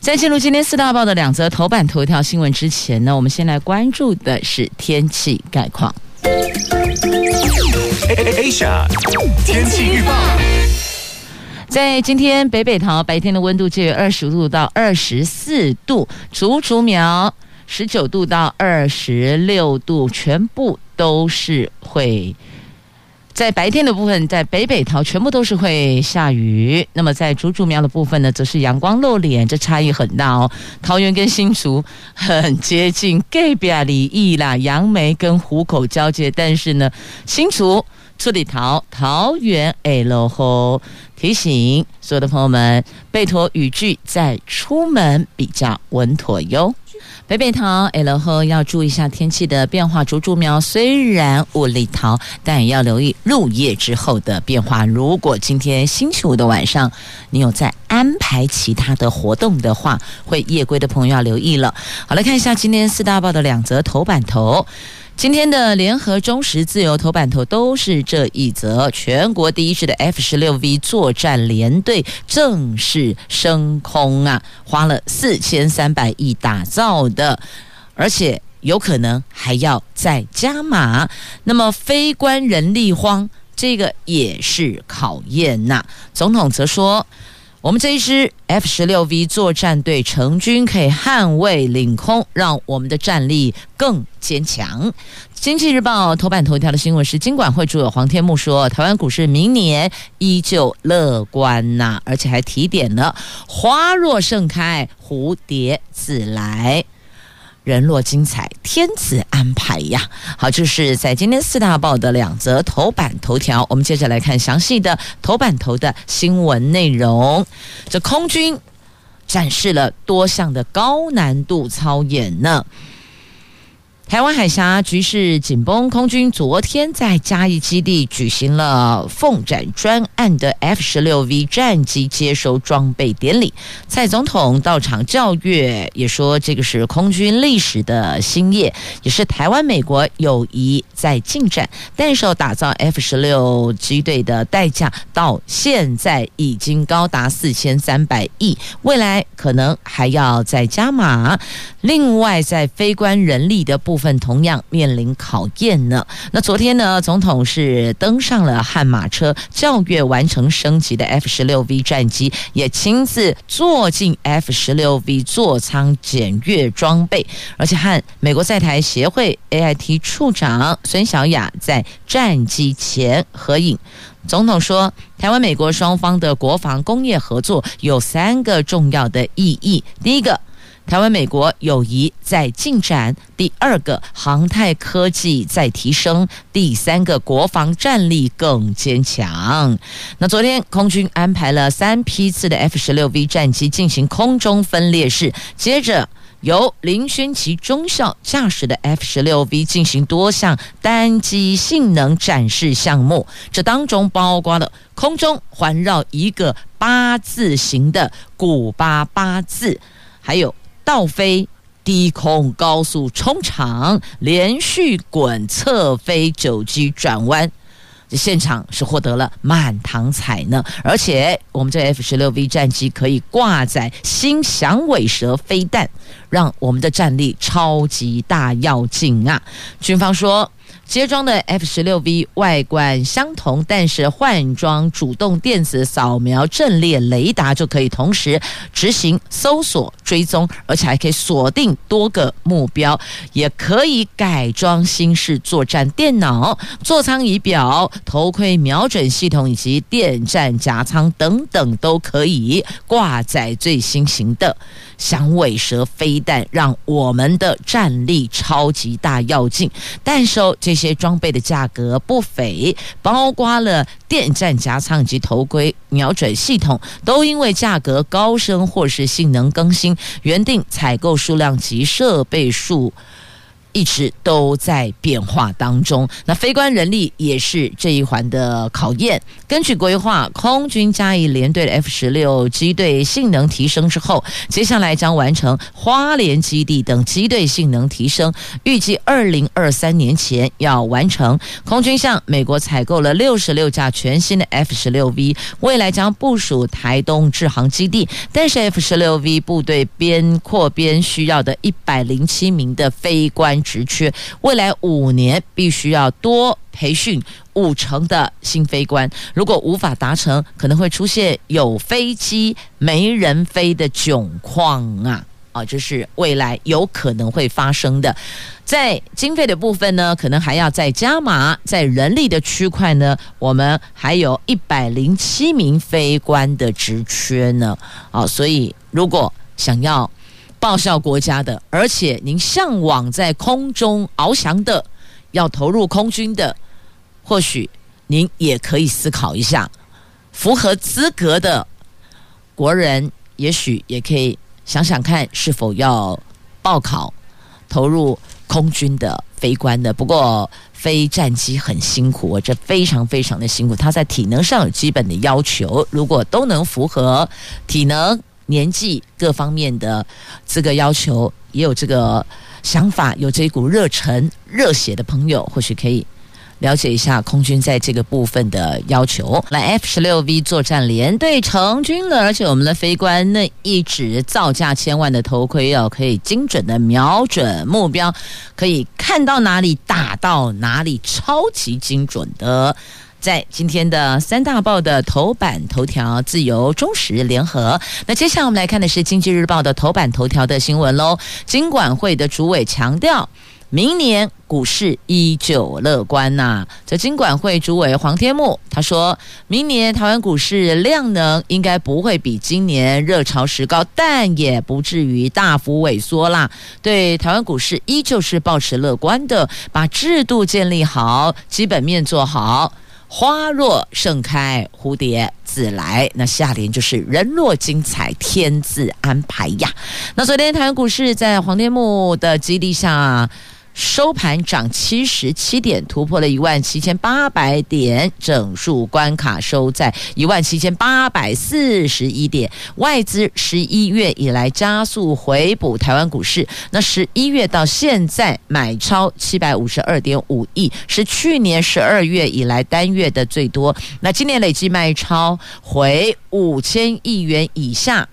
在进入今天四大报的两则头版头条新闻之前呢，我们先来关注的是天气概况。Asia 天气预报，在今天北北桃白天的温度介于二十五度到二十四度，竹竹苗十九度到二十六度，全部都是会。在白天的部分，在北北桃全部都是会下雨。那么在竹竹苗的部分呢，则是阳光露脸，这差异很大哦。桃园跟新竹很接近，隔壁里义啦，杨梅跟湖口交界，但是呢，新竹处理桃桃园哎落后。提醒所有的朋友们，备妥雨具再出门比较稳妥哟。北北桃 L 后要注意一下天气的变化。竹竹苗虽然雾里桃，但也要留意入夜之后的变化。如果今天星期五的晚上你有在安排其他的活动的话，会夜归的朋友要留意了。好，来看一下今天四大报的两则头版头。今天的联合、中时、自由头版头都是这一则：全国第一支的 F 十六 V 作战联队正式升空啊，花了四千三百亿打造的，而且有可能还要再加码。那么，非官人力荒，这个也是考验呐。总统则说。我们这一支 F 十六 V 作战队成军，可以捍卫领空，让我们的战力更坚强。经济日报头版头条的新闻是，金管会主委黄天木说，台湾股市明年依旧乐观呐、而且还提点了“花若盛开，蝴蝶自来”。人若精彩，天自安排呀！好，这是在今天四大报的两则头版头条。我们接着来看详细的头版头的新闻内容。这空军展示了多项的高难度操演呢。台湾海峡局势紧绷，空军昨天在嘉义基地举行了凤展专案的 F 十六 V 战机接收装备典礼。蔡总统到场教阅，也说这个是空军历史的新页，也是台湾美国友谊在进展。但是打造 F 十六机队的代价到现在已经高达四千三百亿，未来可能还要再加码。另外，在非官人力的部分。份同样面临考验呢。那昨天呢，总统是登上了悍马车，校阅完成升级的 F 十六 V 战机，也亲自坐进 F 十六 V 座舱检阅装备，而且和美国在台协会 AIT 处长孙小雅在战机前合影。总统说，台湾美国双方的国防工业合作有三个重要的意义，第一个。台湾美国友谊在进展，第二个航太科技在提升，第三个国防战力更坚强。那昨天空军安排了三批次的 F 十六 V 战机进行空中分列式，接着由林轩奇中校驾驶的 F 十六 V 进行多项单机性能展示项目，这当中包括了空中环绕一个八字形的古巴八字，还有。倒飞、低空高速冲场、连续滚侧飞九机转弯，这现场是获得了满堂彩呢。而且，我们这 F 十六 V 战机可以挂载新响尾蛇飞弹，让我们的战力超级大要紧啊！军方说。接装的 F 十六 V 外观相同，但是换装主动电子扫描阵列雷达就可以同时执行搜索追踪，而且还可以锁定多个目标，也可以改装新式作战电脑、座舱仪表、头盔瞄准系统以及电战夹舱等等，都可以挂载最新型的。响尾蛇飞弹，让我们的战力超级大要进。但是这些装备的价格不菲，包括了电战夹舱及头盔、瞄准系统，都因为价格高升或是性能更新，原定采购数量及设备数。一直都在变化当中，那非官人力也是这一环的考验。根据规划，空军嘉义联队的 F 十六机队性能提升之后，接下来将完成花莲基地等机队性能提升，预计二零二三年前要完成。空军向美国采购了六十六架全新的 F 十六 V，未来将部署台东制航基地。但是 F 十六 V 部队编扩编需要的一百零七名的飞官。职缺，未来五年必须要多培训五成的新飞官，如果无法达成，可能会出现有飞机没人飞的窘况啊！啊，这是未来有可能会发生的。在经费的部分呢，可能还要再加码；在人力的区块呢，我们还有一百零七名飞官的职缺呢。啊，所以如果想要。报效国家的，而且您向往在空中翱翔的，要投入空军的，或许您也可以思考一下，符合资格的国人，也许也可以想想看，是否要报考投入空军的飞官的。不过飞战机很辛苦，这非常非常的辛苦，他在体能上有基本的要求，如果都能符合体能。年纪各方面的资格要求，也有这个想法，有这一股热忱、热血的朋友，或许可以了解一下空军在这个部分的要求。来，F 十六 V 作战连队成军了，而且我们的飞官那一支造价千万的头盔哦，可以精准的瞄准目标，可以看到哪里打到哪里，超级精准的。在今天的三大报的头版头条，自由、中时、联合。那接下来我们来看的是《经济日报》的头版头条的新闻喽。金管会的主委强调，明年股市依旧乐观呐、啊。这金管会主委黄天牧他说，明年台湾股市量能应该不会比今年热潮时高，但也不至于大幅萎缩啦。对台湾股市依旧是保持乐观的，把制度建立好，基本面做好。花若盛开，蝴蝶自来。那下联就是人若精彩，天自安排呀。那昨天台湾股市在黄天牧的激励下，收盘涨七十七点，突破了一万七千八百点整数关卡，收在一万七千八百四十一点。外资十一月以来加速回补台湾股市，那十一月到现在买超七百五十二点五亿，是去年十二月以来单月的最多。那今年累计卖超回五千亿元以下，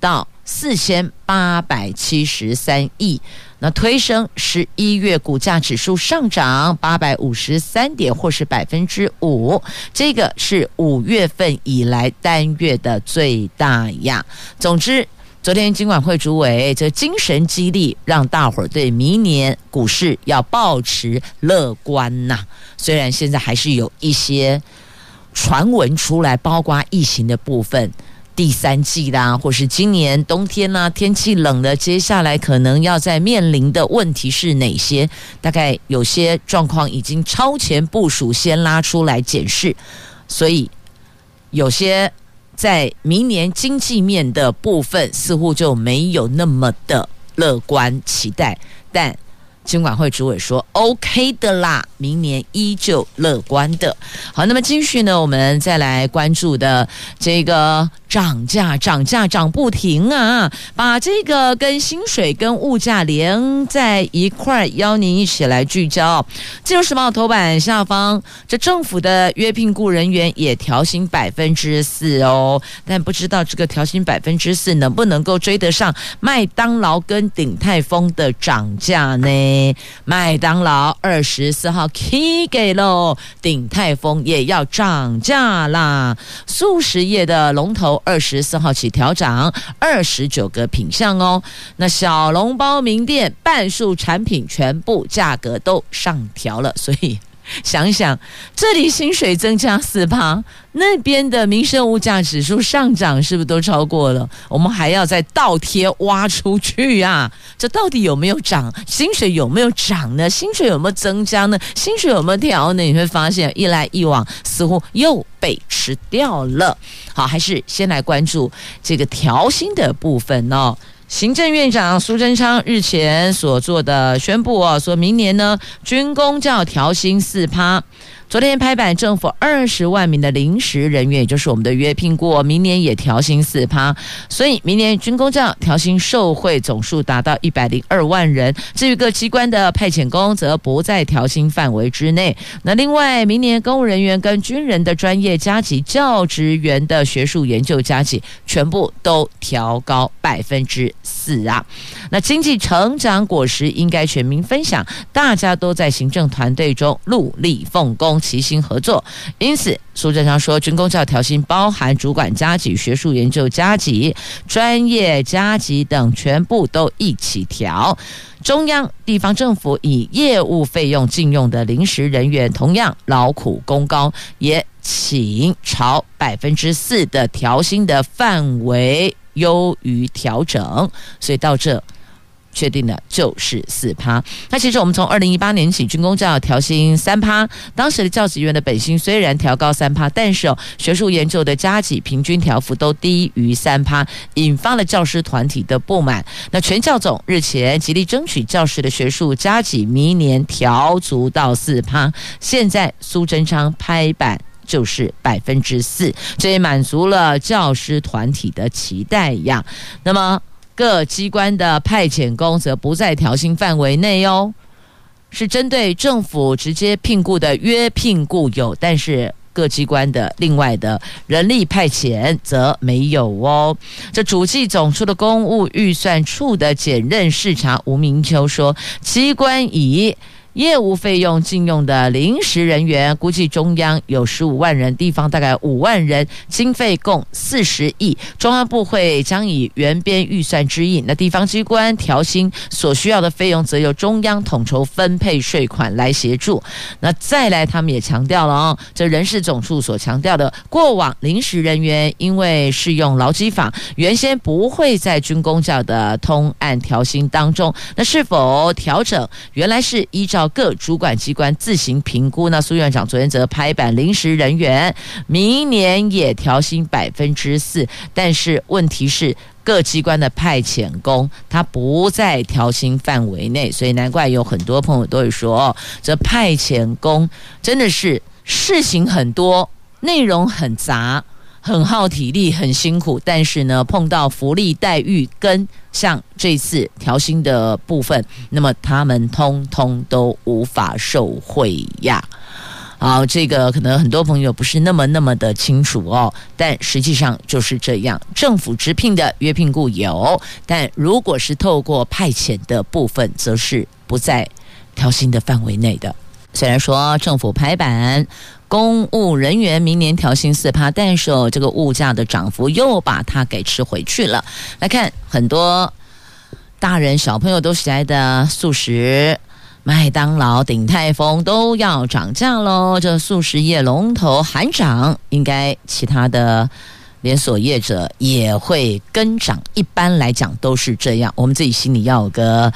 到四千八百七十三亿。那推升十一月股价指数上涨八百五十三点，或是百分之五，这个是五月份以来单月的最大呀。总之，昨天金管会主委这精神激励，让大伙儿对明年股市要保持乐观呐。虽然现在还是有一些传闻出来，包括疫情的部分。第三季啦，或是今年冬天啦，天气冷了，接下来可能要在面临的问题是哪些？大概有些状况已经超前部署，先拉出来检视，所以有些在明年经济面的部分似乎就没有那么的乐观期待，但。金管会主委说：“OK 的啦，明年依旧乐观的。”好，那么继续呢，我们再来关注的这个涨价、涨价涨不停啊！把这个跟薪水、跟物价连在一块，邀您一起来聚焦。《自由时报》头版下方，这政府的约聘雇人员也调薪百分之四哦，但不知道这个调薪百分之四能不能够追得上麦当劳跟鼎泰丰的涨价呢？麦当劳二十四号起给喽，鼎泰丰也要涨价啦。速食业的龙头二十四号起调涨二十九个品项哦。那小笼包名店半数产品全部价格都上调了，所以 想想，这里薪水增加四趴，那边的民生物价指数上涨是不是都超过了？我们还要再倒贴挖出去啊？这到底有没有涨？薪水有没有涨呢？薪水有没有增加呢？薪水有没有调呢？你会发现一来一往，似乎又被吃掉了。好，还是先来关注这个调薪的部分哦。行政院长苏贞昌日前所做的宣布哦，说明年呢，军工教调薪四趴。昨天拍板，政府二十万名的临时人员，也就是我们的约聘雇，明年也调薪四趴，所以明年军公教调薪受惠总数达到一百零二万人。至于各机关的派遣工，则不在调薪范围之内。那另外，明年公务人员跟军人的专业加给教职员的学术研究加给，全部都调高百分之四啊。那经济成长果实应该全民分享，大家都在行政团队中努力奉公。齐心合作，因此苏贞昌说，军工教调薪包含主管加级、学术研究加级、专业加级等，全部都一起调。中央地方政府以业务费用进用的临时人员，同样劳苦功高，也请朝百分之四的调薪的范围优于调整。所以到这。确定的就是四趴。那其实我们从二零一八年起，军公教调薪三趴。当时的教职员的本薪虽然调高三趴，但是哦，学术研究的加给平均调幅都低于三趴，引发了教师团体的不满。那全教总日前极力争取教师的学术加给明年调足到四趴。现在苏贞昌拍板就是百分之四，这也满足了教师团体的期待呀。那么。各机关的派遣工则不在调薪范围内哦，是针对政府直接聘雇的约聘雇有，但是各机关的另外的人力派遣则没有哦。这主计总处的公务预算处的检任视察吴明秋说，机关以业务费用禁用的临时人员，估计中央有十五万人，地方大概五万人，经费共四十亿。中央部会将以原编预算之应，那地方机关调薪所需要的费用，则由中央统筹分配税款来协助。那再来，他们也强调了哦，这人事总处所强调的，过往临时人员因为适用劳基法，原先不会在军公教的通案调薪当中，那是否调整？原来是依照。各主管机关自行评估。那苏院长昨天则拍板，临时人员明年也调薪百分之四。但是问题是，各机关的派遣工他不在调薪范围内，所以难怪有很多朋友都会说，这派遣工真的是事情很多，内容很杂。很耗体力，很辛苦，但是呢，碰到福利待遇跟像这次调薪的部分，那么他们通通都无法受惠呀。好，这个可能很多朋友不是那么那么的清楚哦，但实际上就是这样。政府直聘的约聘雇有，但如果是透过派遣的部分，则是不在调薪的范围内的。虽然说政府排版。公务人员明年调薪四趴，但是哦这个物价的涨幅又把它给吃回去了。来看很多大人小朋友都喜爱的速食，麦当劳、鼎泰丰都要涨价喽。这速食业龙头喊涨，应该其他的连锁业者也会跟涨。一般来讲都是这样，我们自己心里要有个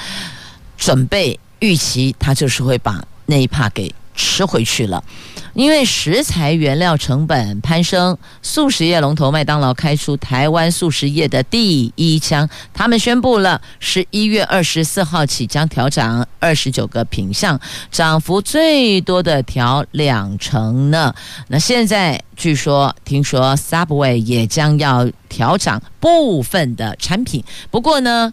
准备预期，它就是会把那一帕给吃回去了。因为食材原料成本攀升，速食业龙头麦当劳开出台湾速食业的第一枪。他们宣布了，十一月二十四号起将调涨二十九个品项，涨幅最多的调两成呢。那现在据说，听说 Subway 也将要调涨部分的产品，不过呢。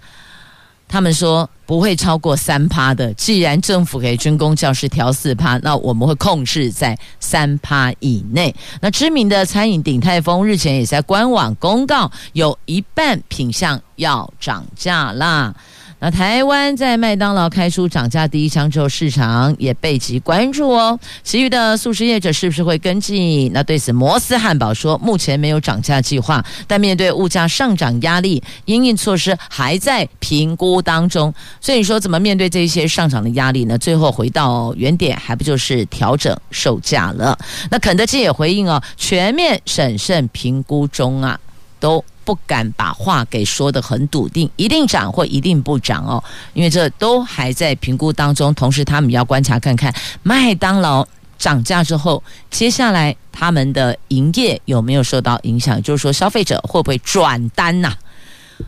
他们说不会超过三趴的。既然政府给军工教师调四趴，那我们会控制在三趴以内。那知名的餐饮鼎泰丰日前也在官网公告，有一半品项要涨价啦。那台湾在麦当劳开出涨价第一枪之后，市场也备极关注哦。其余的素食业者是不是会跟进？那对此，摩斯汉堡说，目前没有涨价计划，但面对物价上涨压力，因应措施还在评估当中。所以你说怎么面对这些上涨的压力呢？最后回到原点，还不就是调整售价了？那肯德基也回应哦，全面审慎评估中啊，都。不敢把话给说得很笃定，一定涨或一定不涨哦，因为这都还在评估当中。同时，他们要观察看看麦当劳涨价之后，接下来他们的营业有没有受到影响，就是说消费者会不会转单呐、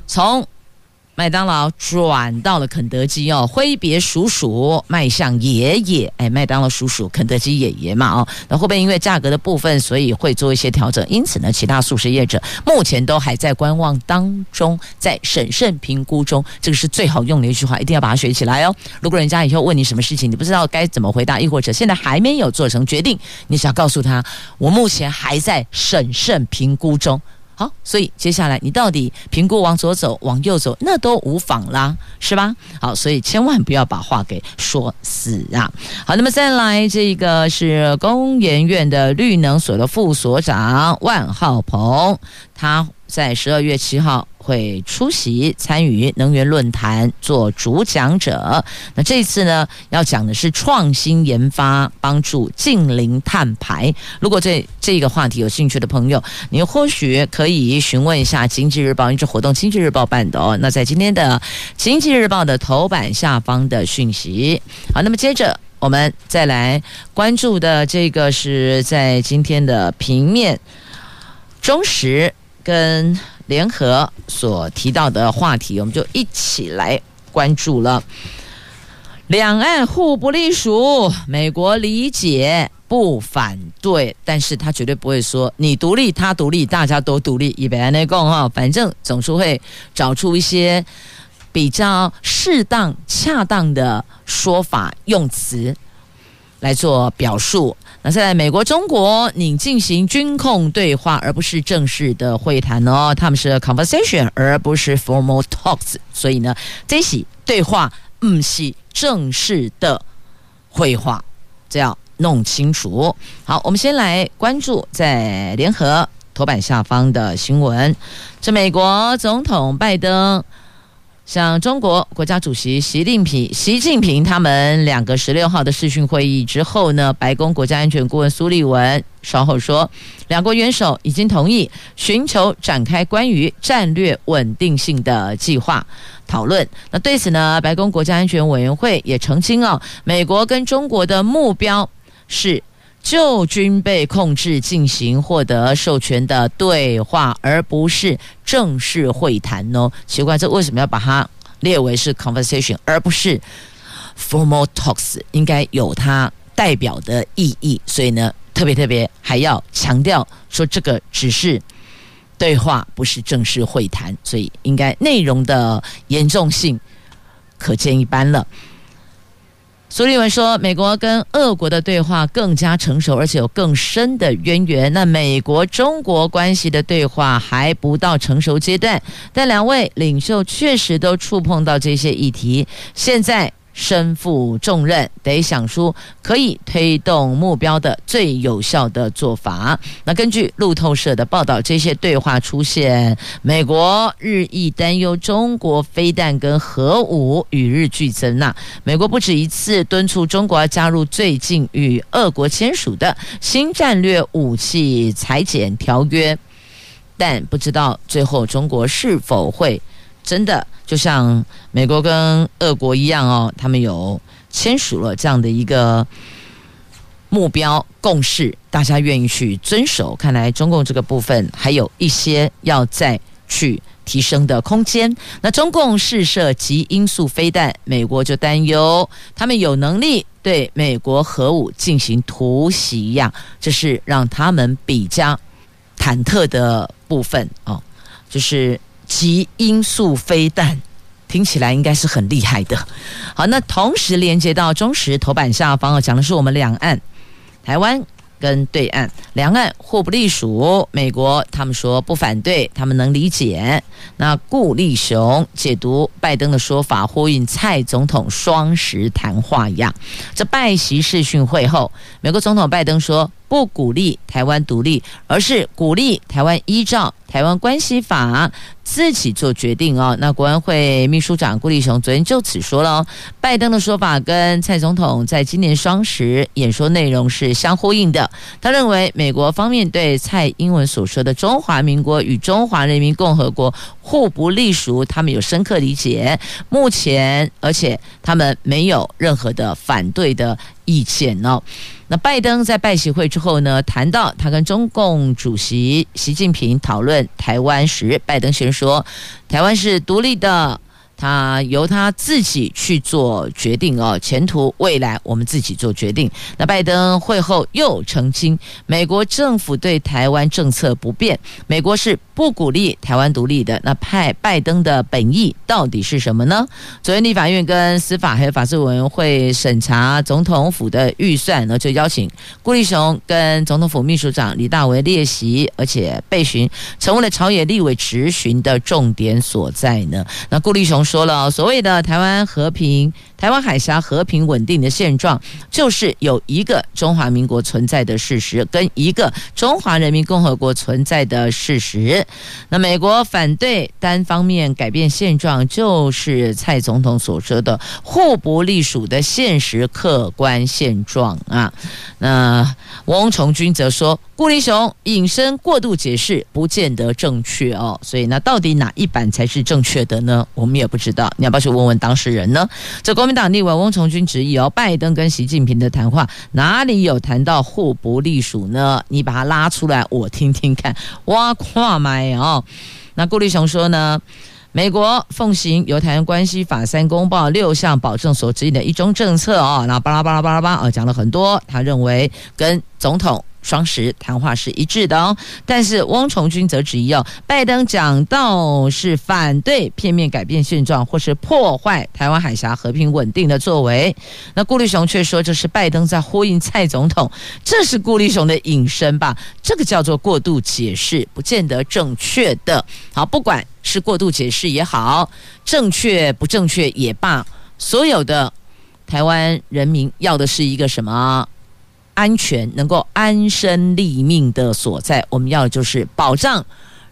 从麦当劳转到了肯德基哦，挥别叔叔，迈向爷爷。哎，麦当劳叔叔，肯德基爷爷嘛哦，那会不会因为价格的部分，所以会做一些调整？因此呢，其他素食业者目前都还在观望当中，在审慎评估中。这个是最好用的一句话，一定要把它学起来哦。如果人家以后问你什么事情，你不知道该怎么回答，亦或者现在还没有做成决定，你想要告诉他，我目前还在审慎评估中。好，所以接下来你到底评估往左走，往右走，那都无妨啦，是吧？好，所以千万不要把话给说死啊！好，那么再来这个是工研院的绿能所的副所长万浩鹏，他在十二月七号。会出席参与能源论坛做主讲者。那这次呢，要讲的是创新研发帮助近邻碳排。如果这这个话题有兴趣的朋友，你或许可以询问一下《经济日报》，因为这活动《经济日报》办的哦。那在今天的《经济日报》的头版下方的讯息。好，那么接着我们再来关注的这个是在今天的平面，中时跟。联合所提到的话题，我们就一起来关注了。两岸互不隶属，美国理解不反对，但是他绝对不会说你独立，他独立，大家都独立，一般来讲哈，反正总是会找出一些比较适当、恰当的说法用词来做表述。那在美国、中国，你进行军控对话，而不是正式的会谈哦。他们是 conversation，而不是 formal talks。所以呢，这是对话，不是正式的会话，这要弄清楚。好，我们先来关注在联合头版下方的新闻。这美国总统拜登。像中国国家主席习近平、习近平他们两个十六号的视讯会议之后呢，白宫国家安全顾问苏利文稍后说，两国元首已经同意寻求展开关于战略稳定性的计划讨论。那对此呢，白宫国家安全委员会也澄清哦，美国跟中国的目标是。就军备控制进行获得授权的对话，而不是正式会谈哦。奇怪，这为什么要把它列为是 conversation，而不是 formal talks？应该有它代表的意义。所以呢，特别特别还要强调说，这个只是对话，不是正式会谈。所以，应该内容的严重性可见一斑了。苏利文说：“美国跟俄国的对话更加成熟，而且有更深的渊源。那美国中国关系的对话还不到成熟阶段，但两位领袖确实都触碰到这些议题。现在。”身负重任，得想出可以推动目标的最有效的做法。那根据路透社的报道，这些对话出现，美国日益担忧中国飞弹跟核武与日俱增。那美国不止一次敦促中国加入最近与俄国签署的新战略武器裁减条约，但不知道最后中国是否会。真的就像美国跟俄国一样哦，他们有签署了这样的一个目标共识，大家愿意去遵守。看来中共这个部分还有一些要再去提升的空间。那中共试射极音速飞弹，美国就担忧他们有能力对美国核武进行突袭呀，这是让他们比较忐忑的部分哦，就是。极音速飞弹听起来应该是很厉害的。好，那同时连接到中时头版下方讲的是我们两岸、台湾跟对岸，两岸互不隶属。美国他们说不反对，他们能理解。那顾立雄解读拜登的说法，呼应蔡总统双十谈话一样。这拜席视讯会后，美国总统拜登说不鼓励台湾独立，而是鼓励台湾依照台湾关系法自己做决定哦。那国安会秘书长顾立雄昨天就此说了，拜登的说法跟蔡总统在今年双十演说内容是相呼应的。他认为美国方面对蔡英文所说的中华民国与中华人民共和国互不隶属，他们有深刻理解。目前，而且他们没有任何的反对的意见哦。那拜登在拜习会之后呢，谈到他跟中共主席习近平讨论台湾时，拜登先说，台湾是独立的。他由他自己去做决定哦，前途未来我们自己做决定。那拜登会后又澄清，美国政府对台湾政策不变，美国是不鼓励台湾独立的。那派拜登的本意到底是什么呢？昨天立法院跟司法还有法制委员会审查总统府的预算呢，就邀请顾立雄跟总统府秘书长李大为列席，而且备询成为了朝野立委质询的重点所在呢。那顾立雄。说了，所谓的台湾和平、台湾海峡和平稳定的现状，就是有一个中华民国存在的事实，跟一个中华人民共和国存在的事实。那美国反对单方面改变现状，就是蔡总统所说的互不隶属的现实客观现状啊。那翁崇军则说，顾立雄引申过度解释，不见得正确哦。所以，那到底哪一版才是正确的呢？我们也不。知道你要不要去问问当事人呢？这公民党立委翁崇军质疑哦，拜登跟习近平的谈话哪里有谈到互不隶属呢？你把它拉出来，我听听看。哇，跨麦哦。那顾立雄说呢，美国奉行由台湾关系法三公报六项保证所指引的一中政策哦，那巴拉巴拉巴拉巴啊，讲了很多。他认为跟总统。双十谈话是一致的哦，但是汪崇军则质疑哦，拜登讲到是反对片面改变现状或是破坏台湾海峡和平稳定的作为，那顾立雄却说这是拜登在呼应蔡总统，这是顾立雄的引申吧？这个叫做过度解释，不见得正确的。好，不管是过度解释也好，正确不正确也罢，所有的台湾人民要的是一个什么？安全能够安身立命的所在，我们要的就是保障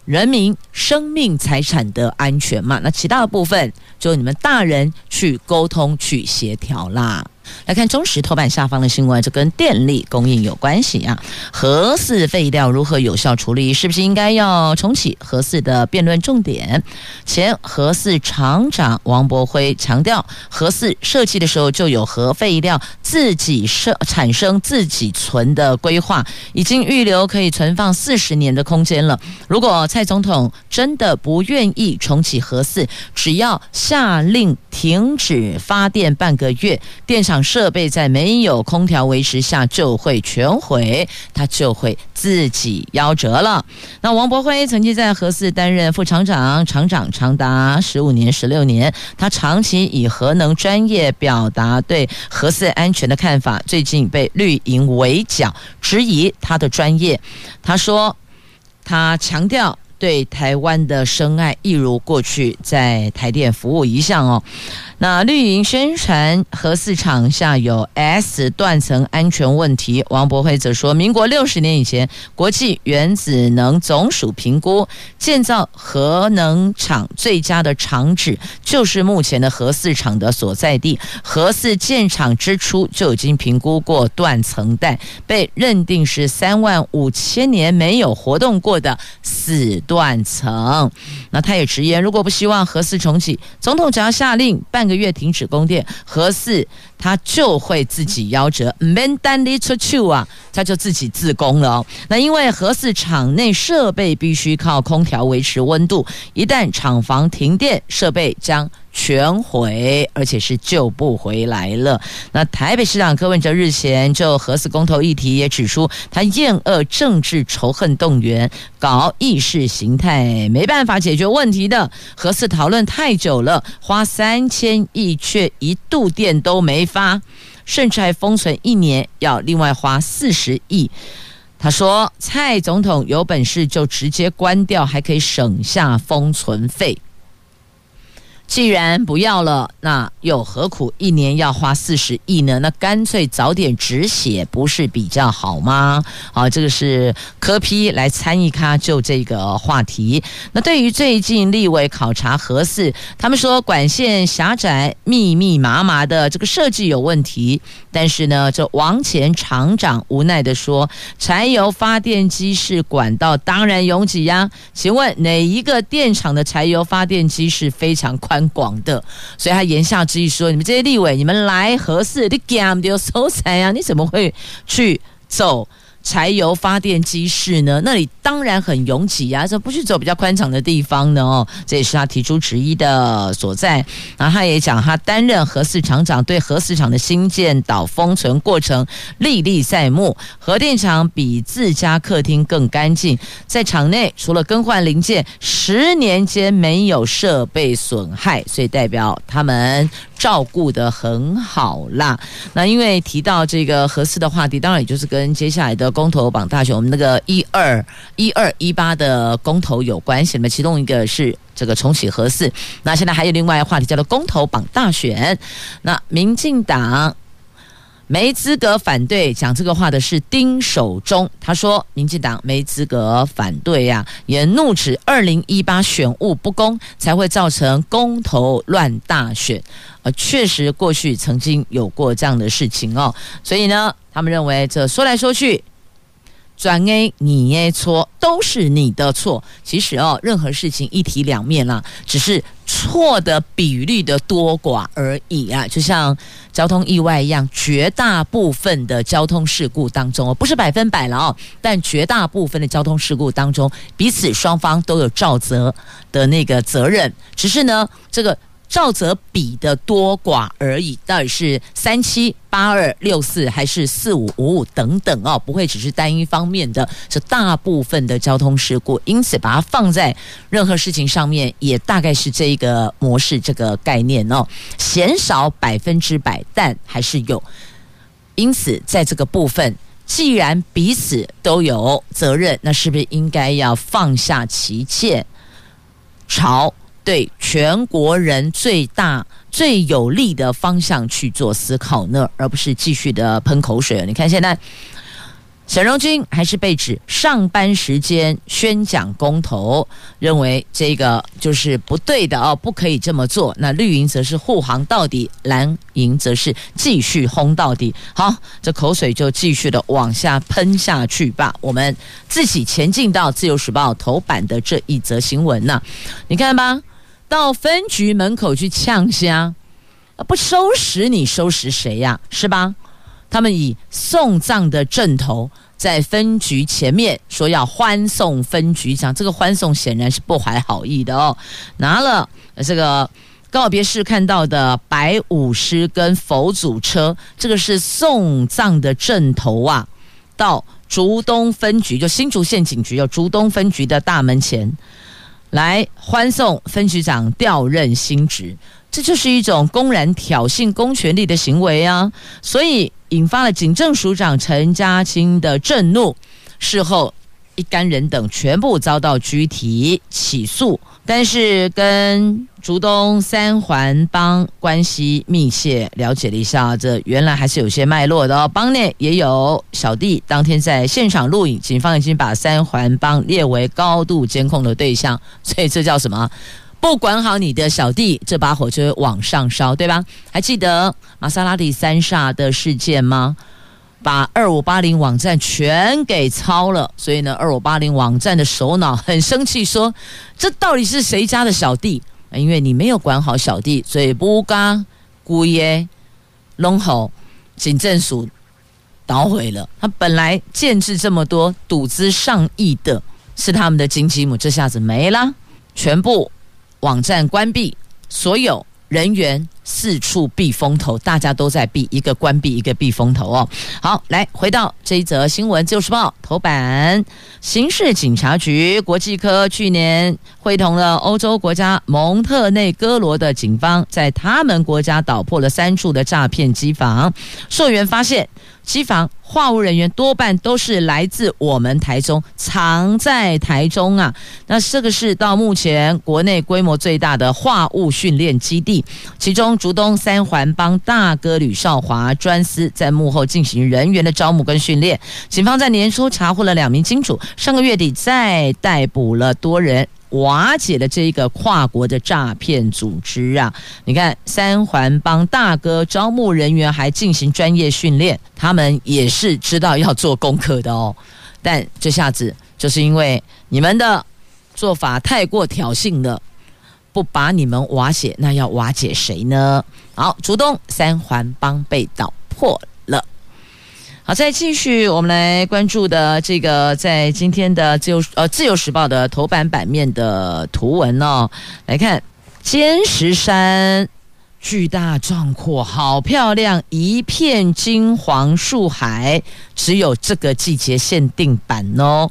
人民生命财产的安全嘛。那其他的部分，就你们大人去沟通去协调啦。来看中时头版下方的新闻，这跟电力供应有关系啊。核四废料如何有效处理？是不是应该要重启核四的辩论重点？前核四厂长王博辉强调，核四设计的时候就有核废料自己生产生自己存的规划，已经预留可以存放四十年的空间了。如果蔡总统真的不愿意重启核四，只要下令停止发电半个月，电厂。设备在没有空调维持下就会全毁，他就会自己夭折了。那王博辉曾经在核四担任副厂长、厂长长达十五年、十六年，他长期以核能专业表达对核四安全的看法，最近被绿营围剿，质疑他的专业。他说，他强调对台湾的深爱，一如过去在台电服务一向哦。那绿营宣传核四厂下有 S 断层安全问题，王博辉则说，民国六十年以前，国际原子能总署评估建造核能厂最佳的厂址就是目前的核四厂的所在地。核四建厂之初就已经评估过断层带，被认定是三万五千年没有活动过的死断层。那他也直言，如果不希望核四重启，总统只要下令办。一个月停止供电，核四他就会自己夭折。免单你出去啊，他就自己自宫了哦。那因为核四厂内设备必须靠空调维持温度，一旦厂房停电，设备将全毁，而且是救不回来了。那台北市长柯文哲日前就核四公投议题也指出，他厌恶政治仇恨动员，搞意识形态，没办法解决问题的。核四讨论太久了，花三千亿却一度电都没发。甚至还封存一年，要另外花四十亿。他说：“蔡总统有本事就直接关掉，还可以省下封存费。”既然不要了，那又何苦一年要花四十亿呢？那干脆早点止血，不是比较好吗？好，这个是柯批来参与咖就这个话题。那对于最近立委考察核四，他们说管线狭窄、密密麻麻的，这个设计有问题。但是呢，这王前厂长无奈地说，柴油发电机是管道当然拥挤呀。请问哪一个电厂的柴油发电机是非常快？很广的，所以他言下之意说：你们这些立委，你们来合适，你干嘛要收财啊？你怎么会去走？柴油发电机室呢？那里当然很拥挤啊，这不去走比较宽敞的地方呢？哦，这也是他提出质疑的所在。然后他也讲，他担任核四厂长，对核四厂的新建岛封存过程历历在目。核电厂比自家客厅更干净，在厂内除了更换零件，十年间没有设备损害，所以代表他们。照顾得很好啦。那因为提到这个核四的话题，当然也就是跟接下来的公投绑大选，我们那个一二一二一八的公投有关系。那么其中一个是这个重启核四，那现在还有另外一个话题叫做公投绑大选。那民进党。没资格反对讲这个话的是丁守中，他说民进党没资格反对呀、也怒指二零一八选务不公，才会造成公投乱大选。呃，确实过去曾经有过这样的事情哦，所以呢，他们认为这说来说去。转 A 你也错，都是你的错。其实哦，任何事情一体两面啦，只是错的比率的多寡而已啊。就像交通意外一样，绝大部分的交通事故当中哦，不是百分百了哦，但绝大部分的交通事故当中，彼此双方都有照责的那个责任。只是呢，这个。照则比的多寡而已，到底是三七八二六四还是四五五五等等哦，不会只是单一方面的，是大部分的交通事故，因此把它放在任何事情上面，也大概是这一个模式，这个概念哦，鲜少百分之百，但还是有。因此，在这个部分，既然彼此都有责任，那是不是应该要放下歧见，朝？对全国人最大最有利的方向去做思考呢，而不是继续的喷口水。你看现在，沈荣军还是被指上班时间宣讲公投，认为这个就是不对的哦，不可以这么做。那绿营则是护航到底，蓝营则是继续轰到底。好，这口水就继续的往下喷下去吧。我们自己前进到自由时报头版的这一则新闻呢，你看吧。到分局门口去呛香，不收拾你收拾谁呀？是吧？他们以送葬的阵头在分局前面说要欢送分局长，这个欢送显然是不怀好意的哦。拿了这个告别式看到的白舞狮跟佛祖车，这个是送葬的阵头啊。到竹东分局，就新竹县警局有竹东分局的大门前。来欢送分局长调任新职，这就是一种公然挑衅公权力的行为啊！所以引发了警政署长陈家清的震怒，事后一干人等全部遭到拘提起诉。但是跟竹东三环帮关系密切，了解了一下，这原来还是有些脉络的哦。帮内也有小弟当天在现场录影，警方已经把三环帮列为高度监控的对象，所以这叫什么？不管好你的小弟，这把火就会往上烧，对吧？还记得玛莎拉蒂三煞的事件吗？把二五八零网站全给抄了，所以呢，二五八零网站的首脑很生气，说：“这到底是谁家的小弟？因为你没有管好小弟，所以不刚姑爷龙吼警政署捣毁了。他本来建制这么多，赌资上亿的，是他们的金鸡母，这下子没了，全部网站关闭，所有人员四处避风头，大家都在避，一个关闭，一个避风头哦。好，来回到这一则新闻，《自由时报》头版，刑事警察局国际科去年会同了欧洲国家蒙特内哥罗的警方，在他们国家捣破了三处的诈骗机房，社员发现。机房话务人员多半都是来自我们台中，藏在台中啊。那这个是到目前国内规模最大的话务训练基地，其中竹东三环帮大哥吕少华专司在幕后进行人员的招募跟训练。警方在年初查获了两名金主，上个月底再逮捕了多人。瓦解了这一个跨国的诈骗组织啊！你看，三环帮大哥招募人员，还进行专业训练，他们也是知道要做功课的哦。但这下子就是因为你们的做法太过挑衅了，不把你们瓦解，那要瓦解谁呢？好，主动三环帮被捣破。好，再继续，我们来关注的这个，在今天的自由呃自由时报的头版版面的图文哦，来看尖石山巨大壮阔，好漂亮，一片金黄树海，只有这个季节限定版哦。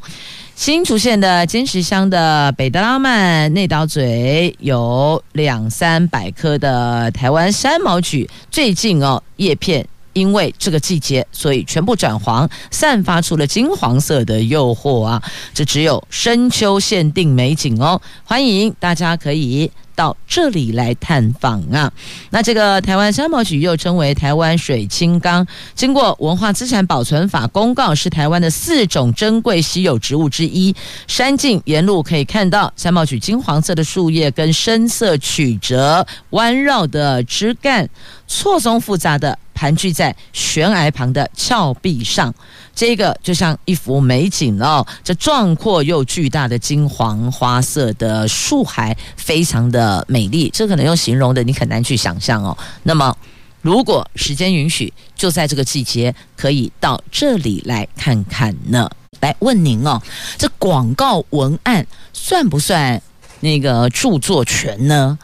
新竹县的尖石乡的北德拉曼内岛嘴有两三百棵的台湾山毛榉，最近哦叶片。因为这个季节，所以全部转黄，散发出了金黄色的诱惑啊！这只有深秋限定美景哦，欢迎大家可以到这里来探访啊！那这个台湾山毛櫸又称为台湾水青冈，经过文化资产保存法公告，是台湾的四种珍贵稀有植物之一。山径沿路可以看到山毛櫸金黄色的树叶跟深色曲折弯绕的枝干，错综复杂的。盘踞在悬崖旁的峭壁上，这个就像一幅美景哦。这壮阔又巨大的金黄花色的树海，非常的美丽。这可能用形容的，你很难去想象哦。那么，如果时间允许，就在这个季节，可以到这里来看看呢。来问您哦，这广告文案算不算那个著作权呢？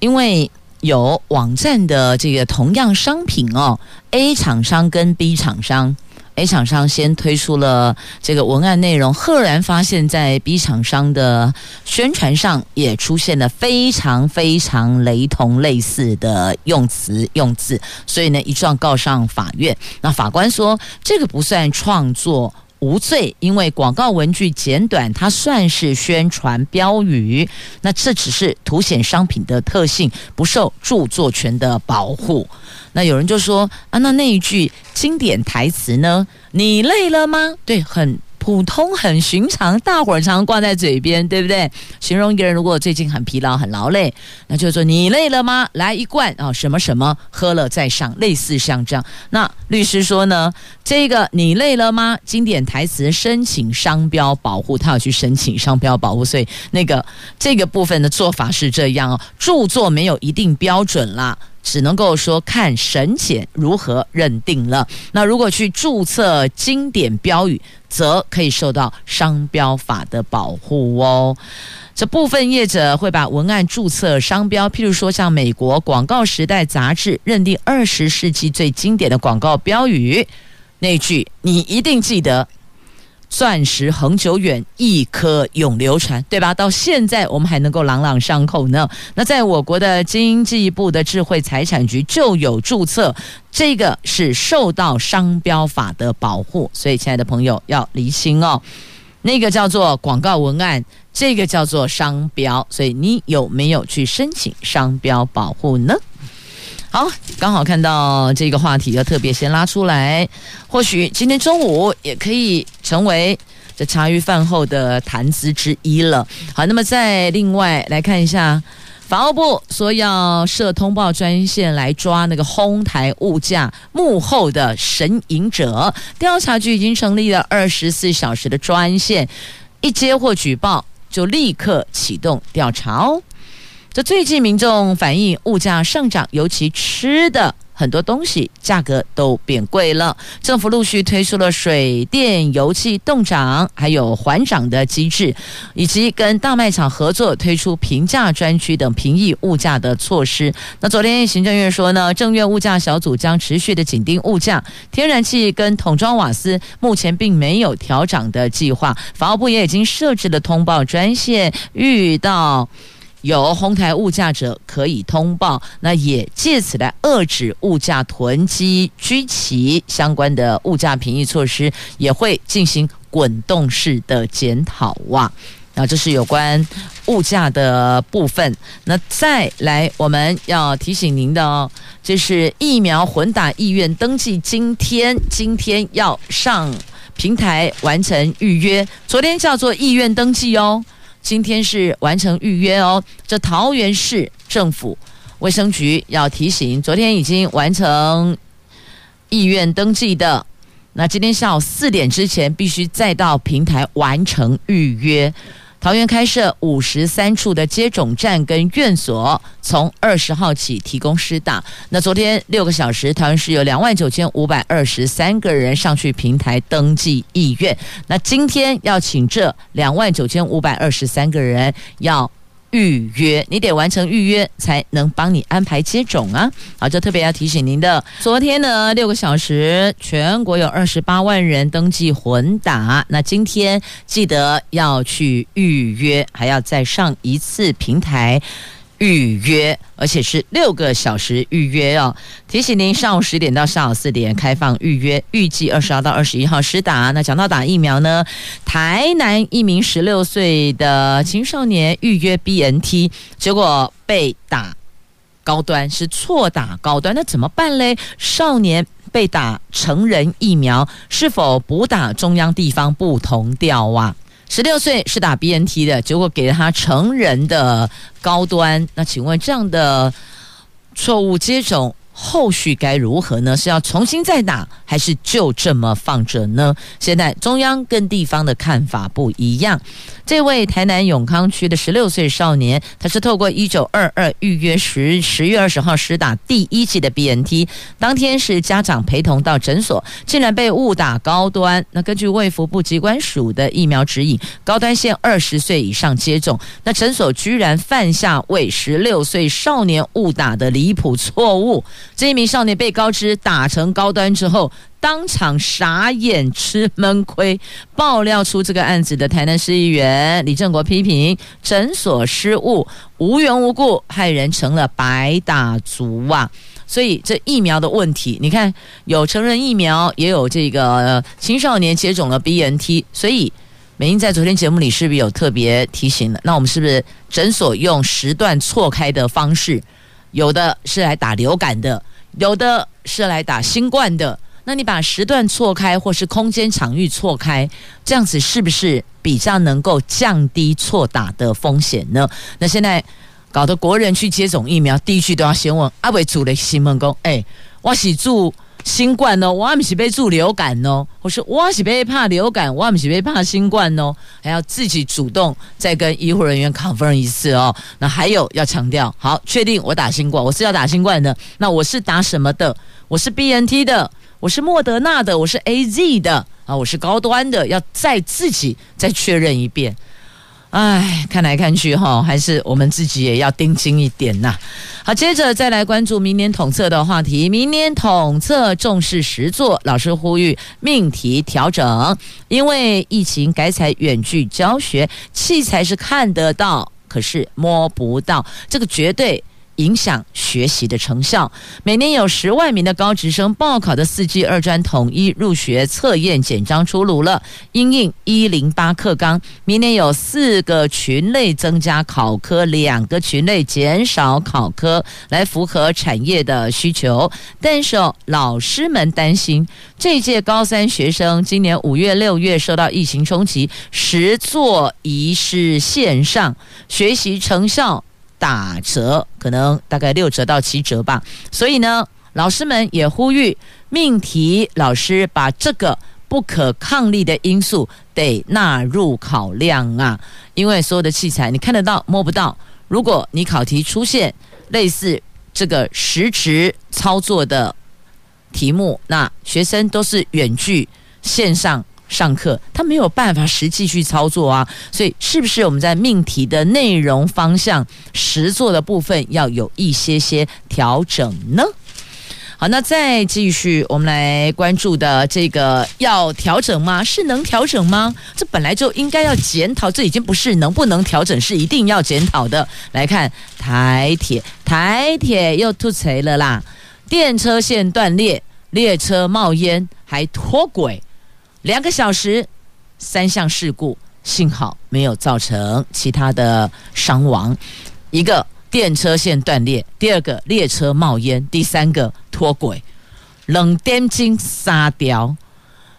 因为。有网站的这个同样商品哦，A 厂商跟 B 厂商，A 厂商先推出了这个文案内容，赫然发现，在 B 厂商的宣传上也出现了非常非常雷同类似的用词用字，所以呢，一状告上法院。那法官说，这个不算创作。无罪，因为广告文具简短，它算是宣传标语。那这只是凸显商品的特性，不受著作权的保护。那有人就说啊，那那一句经典台词呢？你累了吗？对，很。普通很寻常，大伙儿常挂在嘴边，对不对？形容一个人如果最近很疲劳、很劳累，那就说你累了吗？来一罐啊、哦，什么什么，喝了再上，类似像这样。那律师说呢，这个你累了吗？经典台词申请商标保护，他要去申请商标保护，所以那个这个部分的做法是这样哦，著作没有一定标准啦。只能够说看审检如何认定了。那如果去注册经典标语，则可以受到商标法的保护哦。这部分业者会把文案注册商标，譬如说像美国《广告时代》杂志认定二十世纪最经典的广告标语那句，你一定记得。钻石恒久远，一颗永流传，对吧？到现在我们还能够朗朗上口呢。那在我国的经济部的智慧财产局就有注册，这个是受到商标法的保护。所以，亲爱的朋友要离心哦。那个叫做广告文案，这个叫做商标。所以，你有没有去申请商标保护呢？好，刚好看到这个话题，要特别先拉出来。或许今天中午也可以成为这茶余饭后的谈资之一了。好，那么再另外来看一下，法务部说要设通报专线来抓那个哄抬物价幕后的神隐者。调查局已经成立了二十四小时的专线，一接获举报就立刻启动调查哦。这最近民众反映物价上涨，尤其吃的很多东西价格都变贵了。政府陆续推出了水电油气冻涨还有缓涨的机制，以及跟大卖场合作推出平价专区等平抑物价的措施。那昨天行政院说呢，政院物价小组将持续的紧盯物价，天然气跟桶装瓦斯目前并没有调涨的计划。法务部也已经设置了通报专线，遇到。有哄抬物价者可以通报，那也借此来遏止物价囤积居奇，相关的物价平抑措施也会进行滚动式的检讨哇。那这是有关物价的部分。那再来，我们要提醒您的哦，就是疫苗混打意愿登记，今天今天要上平台完成预约，昨天叫做意愿登记哦。今天是完成预约哦，这桃园市政府卫生局要提醒，昨天已经完成意愿登记的，那今天下午四点之前必须再到平台完成预约。桃园开设五十三处的接种站跟院所，从二十号起提供施打。那昨天六个小时，桃园市有两万九千五百二十三个人上去平台登记意愿。那今天要请这两万九千五百二十三个人要。预约，你得完成预约才能帮你安排接种啊！好，这特别要提醒您的。昨天呢，六个小时，全国有二十八万人登记混打。那今天记得要去预约，还要再上一次平台。预约，而且是六个小时预约哦。提醒您，上午十点到下午四点开放预约，预计二十号到二十一号施打。那讲到打疫苗呢，台南一名十六岁的青少年预约 BNT，结果被打高端，是错打高端，那怎么办嘞？少年被打成人疫苗，是否补打中央地方不同调啊？十六岁是打 BNT 的，结果给了他成人的高端。那请问这样的错误接种后续该如何呢？是要重新再打，还是就这么放着呢？现在中央跟地方的看法不一样。这位台南永康区的十六岁少年，他是透过一九二二预约十十月二十号施打第一剂的 BNT，当天是家长陪同到诊所，竟然被误打高端。那根据卫福部机关署的疫苗指引，高端限二十岁以上接种。那诊所居然犯下为十六岁少年误打的离谱错误。这一名少年被告知打成高端之后，当场傻眼吃闷亏，爆料出这个案子的台南市议员李正国批评诊所失误，无缘无故害人成了白打族啊！所以这疫苗的问题，你看有成人疫苗，也有这个青少年接种了 BNT，所以美英在昨天节目里是不是有特别提醒了？那我们是不是诊所用时段错开的方式，有的是来打流感的，有的是来打新冠的？那你把时段错开，或是空间场域错开，这样子是不是比较能够降低错打的风险呢？那现在搞得国人去接种疫苗，第一句都要先问阿伟主的新闻工，哎，我是住新冠哦，我不是被住流感哦，或是我是被怕流感，我不是被怕新冠哦，还要自己主动再跟医护人员 confirm 一次哦。那还有要强调，好，确定我打新冠，我是要打新冠的，那我是打什么的？我是 BNT 的。我是莫德纳的，我是 AZ 的啊，我是高端的，要再自己再确认一遍。唉，看来看去哈，还是我们自己也要盯紧一点呐。好，接着再来关注明年统测的话题。明年统测重视实作，老师呼吁命题调整，因为疫情改采远距教学，器材是看得到，可是摸不到，这个绝对。影响学习的成效。每年有十万名的高职生报考的四技二专统一入学测验简章出炉了。因应一零八课纲，明年有四个群类增加考科，两个群类减少考科，来符合产业的需求。但是，老师们担心，这届高三学生今年五月六月受到疫情冲击，实作仪式线上，学习成效。打折可能大概六折到七折吧，所以呢，老师们也呼吁命题老师把这个不可抗力的因素得纳入考量啊，因为所有的器材你看得到摸不到，如果你考题出现类似这个实时操作的题目，那学生都是远距线上上课，他没有办法实际去操作啊，所以是不是我们在命题的内容方向、实作的部分要有一些些调整呢？好，那再继续，我们来关注的这个要调整吗？是能调整吗？这本来就应该要检讨，这已经不是能不能调整，是一定要检讨的。来看台铁，台铁又突槌了啦，电车线断裂，列车冒烟，还脱轨，两个小时，三项事故，幸好没有造成其他的伤亡，一个。电车线断裂，第二个列车冒烟，第三个脱轨，冷电金沙雕。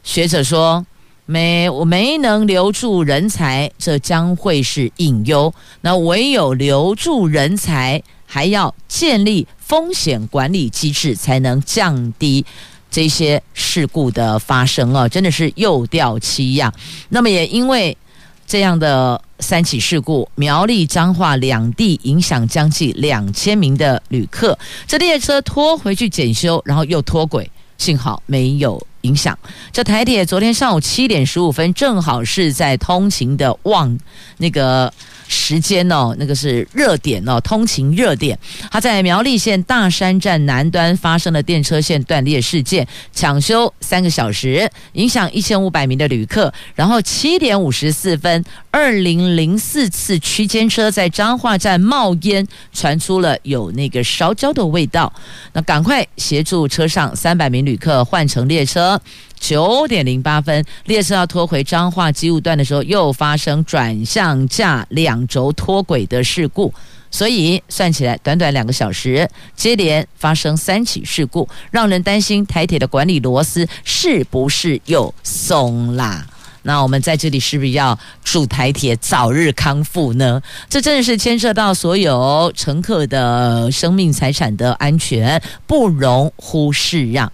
学者说，没我没能留住人才，这将会是隐忧。那唯有留住人才，还要建立风险管理机制，才能降低这些事故的发生啊，真的是又掉漆呀。那么也因为这样的。三起事故，苗栗彰化两地影响将近两千名的旅客。这列车拖回去检修，然后又脱轨，幸好没有影响。这台铁昨天上午七点十五分，正好是在通勤的旺那个。时间哦，那个是热点哦，通勤热点。它在苗栗县大山站南端发生了电车线断裂事件，抢修三个小时，影响一千五百名的旅客。然后七点五十四分，二零零四次区间车在彰化站冒烟，传出了有那个烧焦的味道。那赶快协助车上三百名旅客换乘列车。九点零八分，列车要拖回彰化机务段的时候，又发生转向架两轴脱轨的事故，所以算起来，短短两个小时，接连发生三起事故，让人担心台铁的管理螺丝是不是又松啦？那我们在这里是不是要祝台铁早日康复呢？这真的是牵涉到所有乘客的生命财产的安全，不容忽视让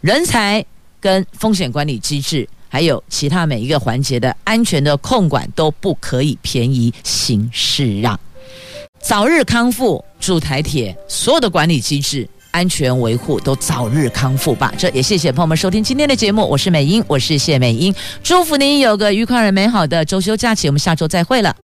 人才。跟风险管理机制，还有其他每一个环节的安全的控管都不可以便宜行事让，早日康复，祝台铁所有的管理机制、安全维护都早日康复吧。这也谢谢朋友们收听今天的节目，我是美英，我是谢美英，祝福您有个愉快而美好的周休假期，我们下周再会了。